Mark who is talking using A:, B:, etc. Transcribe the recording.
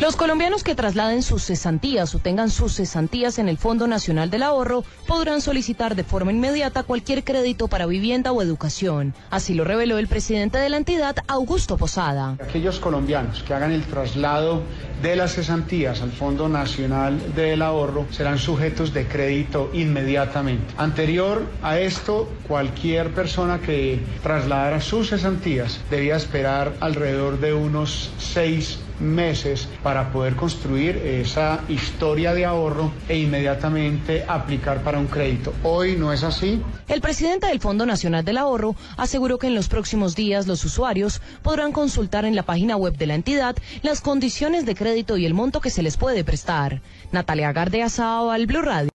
A: Los colombianos que trasladen sus cesantías o tengan sus cesantías en el Fondo Nacional del Ahorro podrán solicitar de forma inmediata cualquier crédito para vivienda o educación. Así lo reveló el presidente de la entidad, Augusto Posada.
B: Aquellos colombianos que hagan el traslado de las cesantías al Fondo Nacional del Ahorro serán sujetos de crédito inmediatamente. Anterior a esto, cualquier persona que trasladara sus cesantías debía esperar alrededor de unos seis meses para poder construir esa historia de ahorro e inmediatamente aplicar para un crédito. Hoy no es así.
A: El presidente del Fondo Nacional del Ahorro aseguró que en los próximos días los usuarios podrán consultar en la página web de la entidad las condiciones de crédito y el monto que se les puede prestar. Natalia Gardea Sao al Blue Radio.